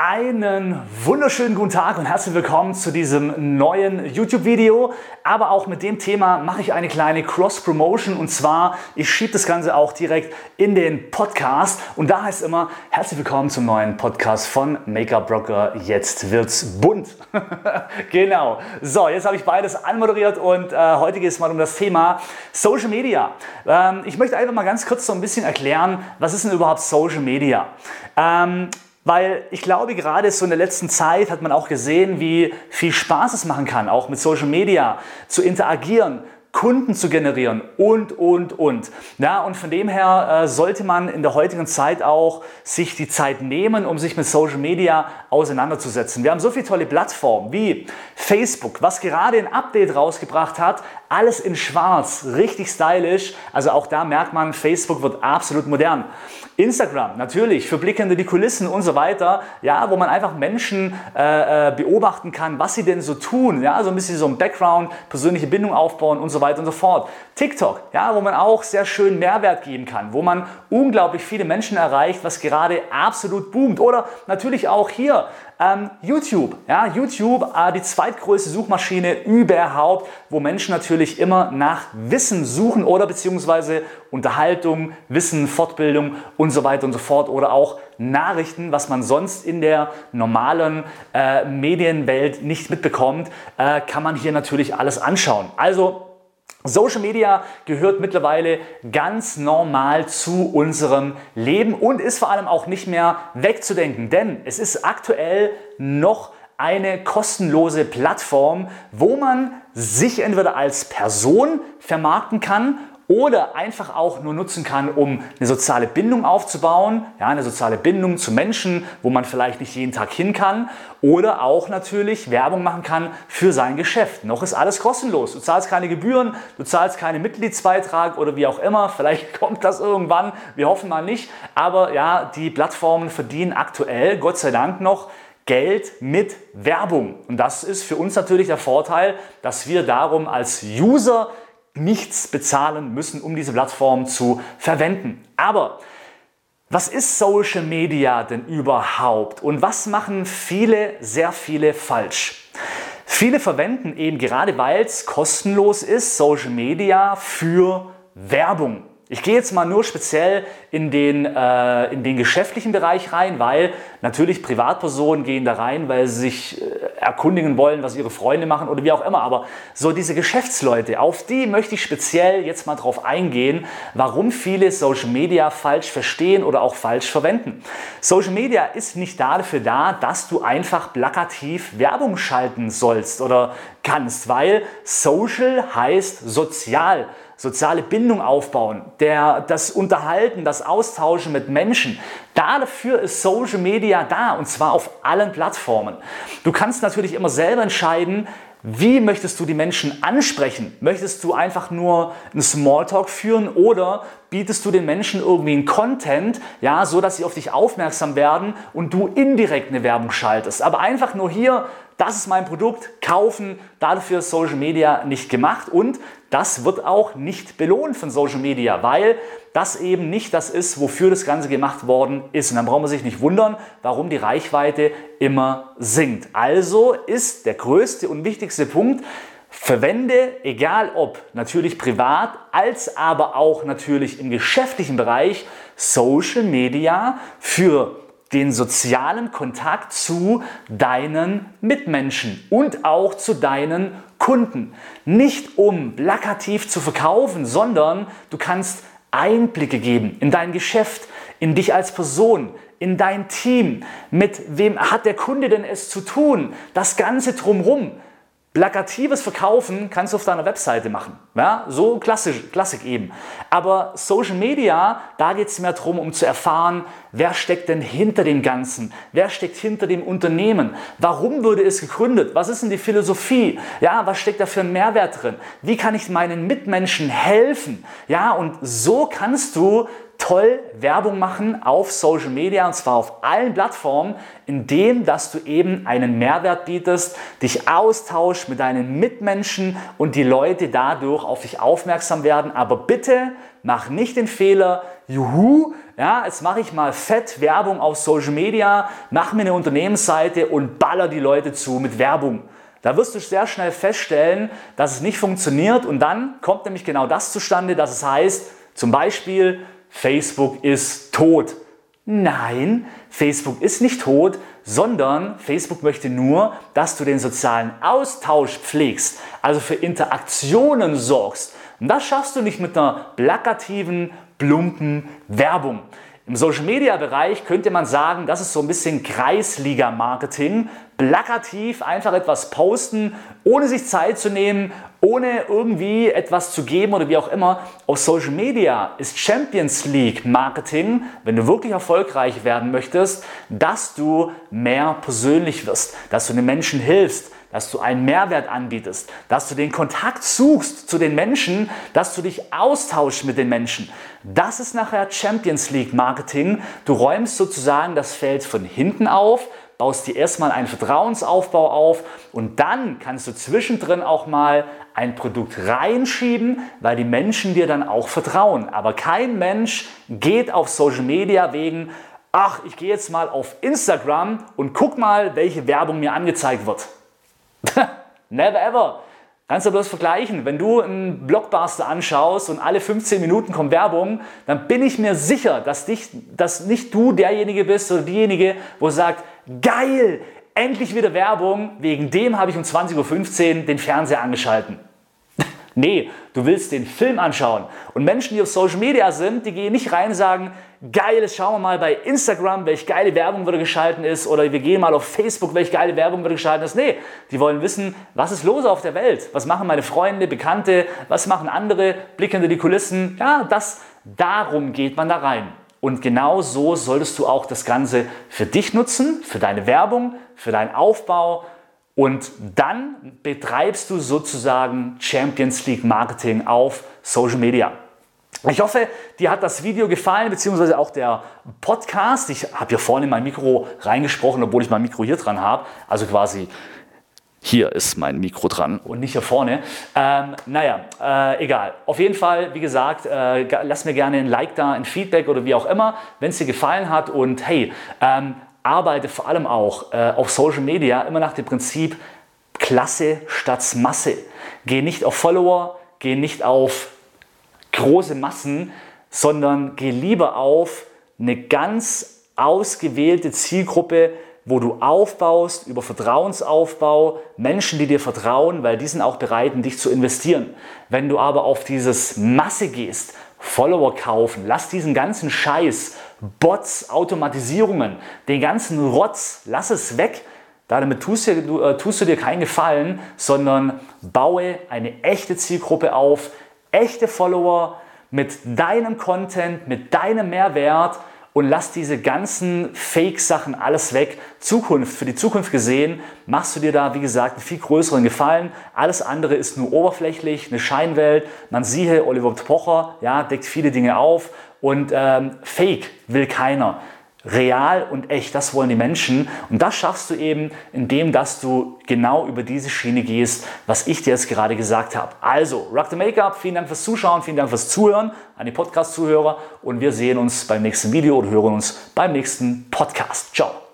Einen wunderschönen guten Tag und herzlich willkommen zu diesem neuen YouTube-Video. Aber auch mit dem Thema mache ich eine kleine Cross-Promotion und zwar, ich schiebe das Ganze auch direkt in den Podcast und da heißt immer, herzlich willkommen zum neuen Podcast von Make-up Broker. Jetzt wird's bunt. genau. So, jetzt habe ich beides anmoderiert und äh, heute geht es mal um das Thema Social Media. Ähm, ich möchte einfach mal ganz kurz so ein bisschen erklären, was ist denn überhaupt Social Media? Ähm, weil ich glaube, gerade so in der letzten Zeit hat man auch gesehen, wie viel Spaß es machen kann, auch mit Social Media zu interagieren, Kunden zu generieren und, und, und. Ja, und von dem her äh, sollte man in der heutigen Zeit auch sich die Zeit nehmen, um sich mit Social Media auseinanderzusetzen. Wir haben so viele tolle Plattformen wie Facebook, was gerade ein Update rausgebracht hat, alles in schwarz, richtig stylisch. Also auch da merkt man, Facebook wird absolut modern. Instagram, natürlich, für Blick hinter die Kulissen und so weiter, ja, wo man einfach Menschen äh, äh, beobachten kann, was sie denn so tun, ja, so ein bisschen so ein Background, persönliche Bindung aufbauen und so weiter und so fort. TikTok, ja, wo man auch sehr schön Mehrwert geben kann, wo man unglaublich viele Menschen erreicht, was gerade absolut boomt. Oder natürlich auch hier ähm, YouTube, ja, YouTube, äh, die zweitgrößte Suchmaschine überhaupt, wo Menschen natürlich immer nach Wissen suchen oder beziehungsweise Unterhaltung, Wissen, Fortbildung und so weiter und so fort oder auch Nachrichten, was man sonst in der normalen äh, Medienwelt nicht mitbekommt, äh, kann man hier natürlich alles anschauen. Also Social Media gehört mittlerweile ganz normal zu unserem Leben und ist vor allem auch nicht mehr wegzudenken, denn es ist aktuell noch eine kostenlose Plattform, wo man sich entweder als Person vermarkten kann oder einfach auch nur nutzen kann, um eine soziale Bindung aufzubauen, ja, eine soziale Bindung zu Menschen, wo man vielleicht nicht jeden Tag hin kann oder auch natürlich Werbung machen kann für sein Geschäft. Noch ist alles kostenlos. Du zahlst keine Gebühren, du zahlst keinen Mitgliedsbeitrag oder wie auch immer. Vielleicht kommt das irgendwann, wir hoffen mal nicht. Aber ja, die Plattformen verdienen aktuell, Gott sei Dank noch, Geld mit Werbung. Und das ist für uns natürlich der Vorteil, dass wir darum als User nichts bezahlen müssen, um diese Plattform zu verwenden. Aber was ist Social Media denn überhaupt und was machen viele, sehr viele falsch? Viele verwenden eben gerade weil es kostenlos ist, Social Media für Werbung. Ich gehe jetzt mal nur speziell in den, äh, in den geschäftlichen Bereich rein, weil natürlich Privatpersonen gehen da rein, weil sie sich äh, erkundigen wollen, was ihre Freunde machen oder wie auch immer. Aber so diese Geschäftsleute, auf die möchte ich speziell jetzt mal drauf eingehen, warum viele Social Media falsch verstehen oder auch falsch verwenden. Social Media ist nicht dafür da, dass du einfach plakativ Werbung schalten sollst oder kannst, weil Social heißt sozial soziale Bindung aufbauen, der, das Unterhalten, das Austauschen mit Menschen. Dafür ist Social Media da und zwar auf allen Plattformen. Du kannst natürlich immer selber entscheiden, wie möchtest du die Menschen ansprechen? Möchtest du einfach nur einen Smalltalk führen oder bietest du den Menschen irgendwie einen Content, ja, so dass sie auf dich aufmerksam werden und du indirekt eine Werbung schaltest? Aber einfach nur hier, das ist mein Produkt, kaufen, dafür ist Social Media nicht gemacht und das wird auch nicht belohnt von Social Media, weil das eben nicht das ist, wofür das Ganze gemacht worden ist. Und dann braucht man sich nicht wundern, warum die Reichweite immer sinkt. Also ist der größte und wichtigste Punkt, verwende, egal ob natürlich privat, als aber auch natürlich im geschäftlichen Bereich, Social Media für den sozialen Kontakt zu deinen Mitmenschen und auch zu deinen Kunden. Nicht um plakativ zu verkaufen, sondern du kannst Einblicke geben in dein Geschäft, in dich als Person, in dein Team. Mit wem hat der Kunde denn es zu tun? Das Ganze drumherum. Plakatives Verkaufen kannst du auf deiner Webseite machen. Ja, so klassisch, Klassik eben. Aber Social Media, da geht es mehr darum, um zu erfahren, wer steckt denn hinter dem Ganzen? Wer steckt hinter dem Unternehmen? Warum wurde es gegründet? Was ist denn die Philosophie? Ja, was steckt da für ein Mehrwert drin? Wie kann ich meinen Mitmenschen helfen? Ja, und so kannst du toll Werbung machen auf Social Media und zwar auf allen Plattformen, indem dass du eben einen Mehrwert bietest, dich austauschst mit deinen Mitmenschen und die Leute dadurch auf dich aufmerksam werden. Aber bitte mach nicht den Fehler, juhu, ja, jetzt mache ich mal fett Werbung auf Social Media, mache mir eine Unternehmensseite und baller die Leute zu mit Werbung. Da wirst du sehr schnell feststellen, dass es nicht funktioniert und dann kommt nämlich genau das zustande, dass es heißt, zum Beispiel, Facebook ist tot. Nein, Facebook ist nicht tot, sondern Facebook möchte nur, dass du den sozialen Austausch pflegst, also für Interaktionen sorgst. Und das schaffst du nicht mit einer plakativen, plumpen Werbung. Im Social Media Bereich könnte man sagen, das ist so ein bisschen Kreisliga Marketing. Plakativ einfach etwas posten, ohne sich Zeit zu nehmen, ohne irgendwie etwas zu geben oder wie auch immer. Auf Social Media ist Champions League Marketing, wenn du wirklich erfolgreich werden möchtest, dass du mehr persönlich wirst, dass du den Menschen hilfst, dass du einen Mehrwert anbietest, dass du den Kontakt suchst zu den Menschen, dass du dich austauschst mit den Menschen. Das ist nachher Champions League Marketing. Du räumst sozusagen das Feld von hinten auf, baust dir erstmal einen Vertrauensaufbau auf und dann kannst du zwischendrin auch mal ein Produkt reinschieben, weil die Menschen dir dann auch vertrauen. Aber kein Mensch geht auf Social Media wegen, ach, ich gehe jetzt mal auf Instagram und guck mal, welche Werbung mir angezeigt wird. Never ever. Kannst du bloß vergleichen. Wenn du einen Blockbuster anschaust und alle 15 Minuten kommt Werbung, dann bin ich mir sicher, dass, dich, dass nicht du derjenige bist oder diejenige, wo sagt, geil, endlich wieder Werbung, wegen dem habe ich um 20.15 Uhr den Fernseher angeschalten. Nee, du willst den Film anschauen. Und Menschen, die auf Social Media sind, die gehen nicht rein und sagen, geil, schauen wir mal bei Instagram, welche geile Werbung wieder geschalten ist oder wir gehen mal auf Facebook, welche geile Werbung wieder geschalten ist. Nee, die wollen wissen, was ist los auf der Welt? Was machen meine Freunde, Bekannte? Was machen andere? Blick hinter die Kulissen. Ja, das, darum geht man da rein. Und genau so solltest du auch das Ganze für dich nutzen, für deine Werbung, für deinen Aufbau. Und dann betreibst du sozusagen Champions League Marketing auf Social Media. Ich hoffe, dir hat das Video gefallen, beziehungsweise auch der Podcast. Ich habe hier vorne mein Mikro reingesprochen, obwohl ich mein Mikro hier dran habe. Also quasi hier ist mein Mikro dran und nicht hier vorne. Ähm, naja, äh, egal. Auf jeden Fall, wie gesagt, äh, lass mir gerne ein Like da, ein Feedback oder wie auch immer, wenn es dir gefallen hat. Und hey, ähm, arbeite vor allem auch äh, auf Social Media immer nach dem Prinzip Klasse statt Masse. Geh nicht auf Follower, geh nicht auf große Massen, sondern geh lieber auf eine ganz ausgewählte Zielgruppe, wo du aufbaust über Vertrauensaufbau, Menschen, die dir vertrauen, weil die sind auch bereit, in dich zu investieren. Wenn du aber auf dieses Masse gehst, Follower kaufen, lass diesen ganzen Scheiß, Bots, Automatisierungen, den ganzen Rotz, lass es weg. Damit tust du, du, äh, tust du dir keinen Gefallen, sondern baue eine echte Zielgruppe auf, echte Follower mit deinem Content, mit deinem Mehrwert und lass diese ganzen Fake-Sachen alles weg. Zukunft, für die Zukunft gesehen, machst du dir da, wie gesagt, einen viel größeren Gefallen. Alles andere ist nur oberflächlich, eine Scheinwelt. Man siehe, Oliver Pocher, ja, deckt viele Dinge auf und ähm, Fake will keiner real und echt, das wollen die Menschen. Und das schaffst du eben, indem dass du genau über diese Schiene gehst, was ich dir jetzt gerade gesagt habe. Also, Rock the Makeup, vielen Dank fürs Zuschauen, vielen Dank fürs Zuhören an die Podcast-Zuhörer und wir sehen uns beim nächsten Video oder hören uns beim nächsten Podcast. Ciao.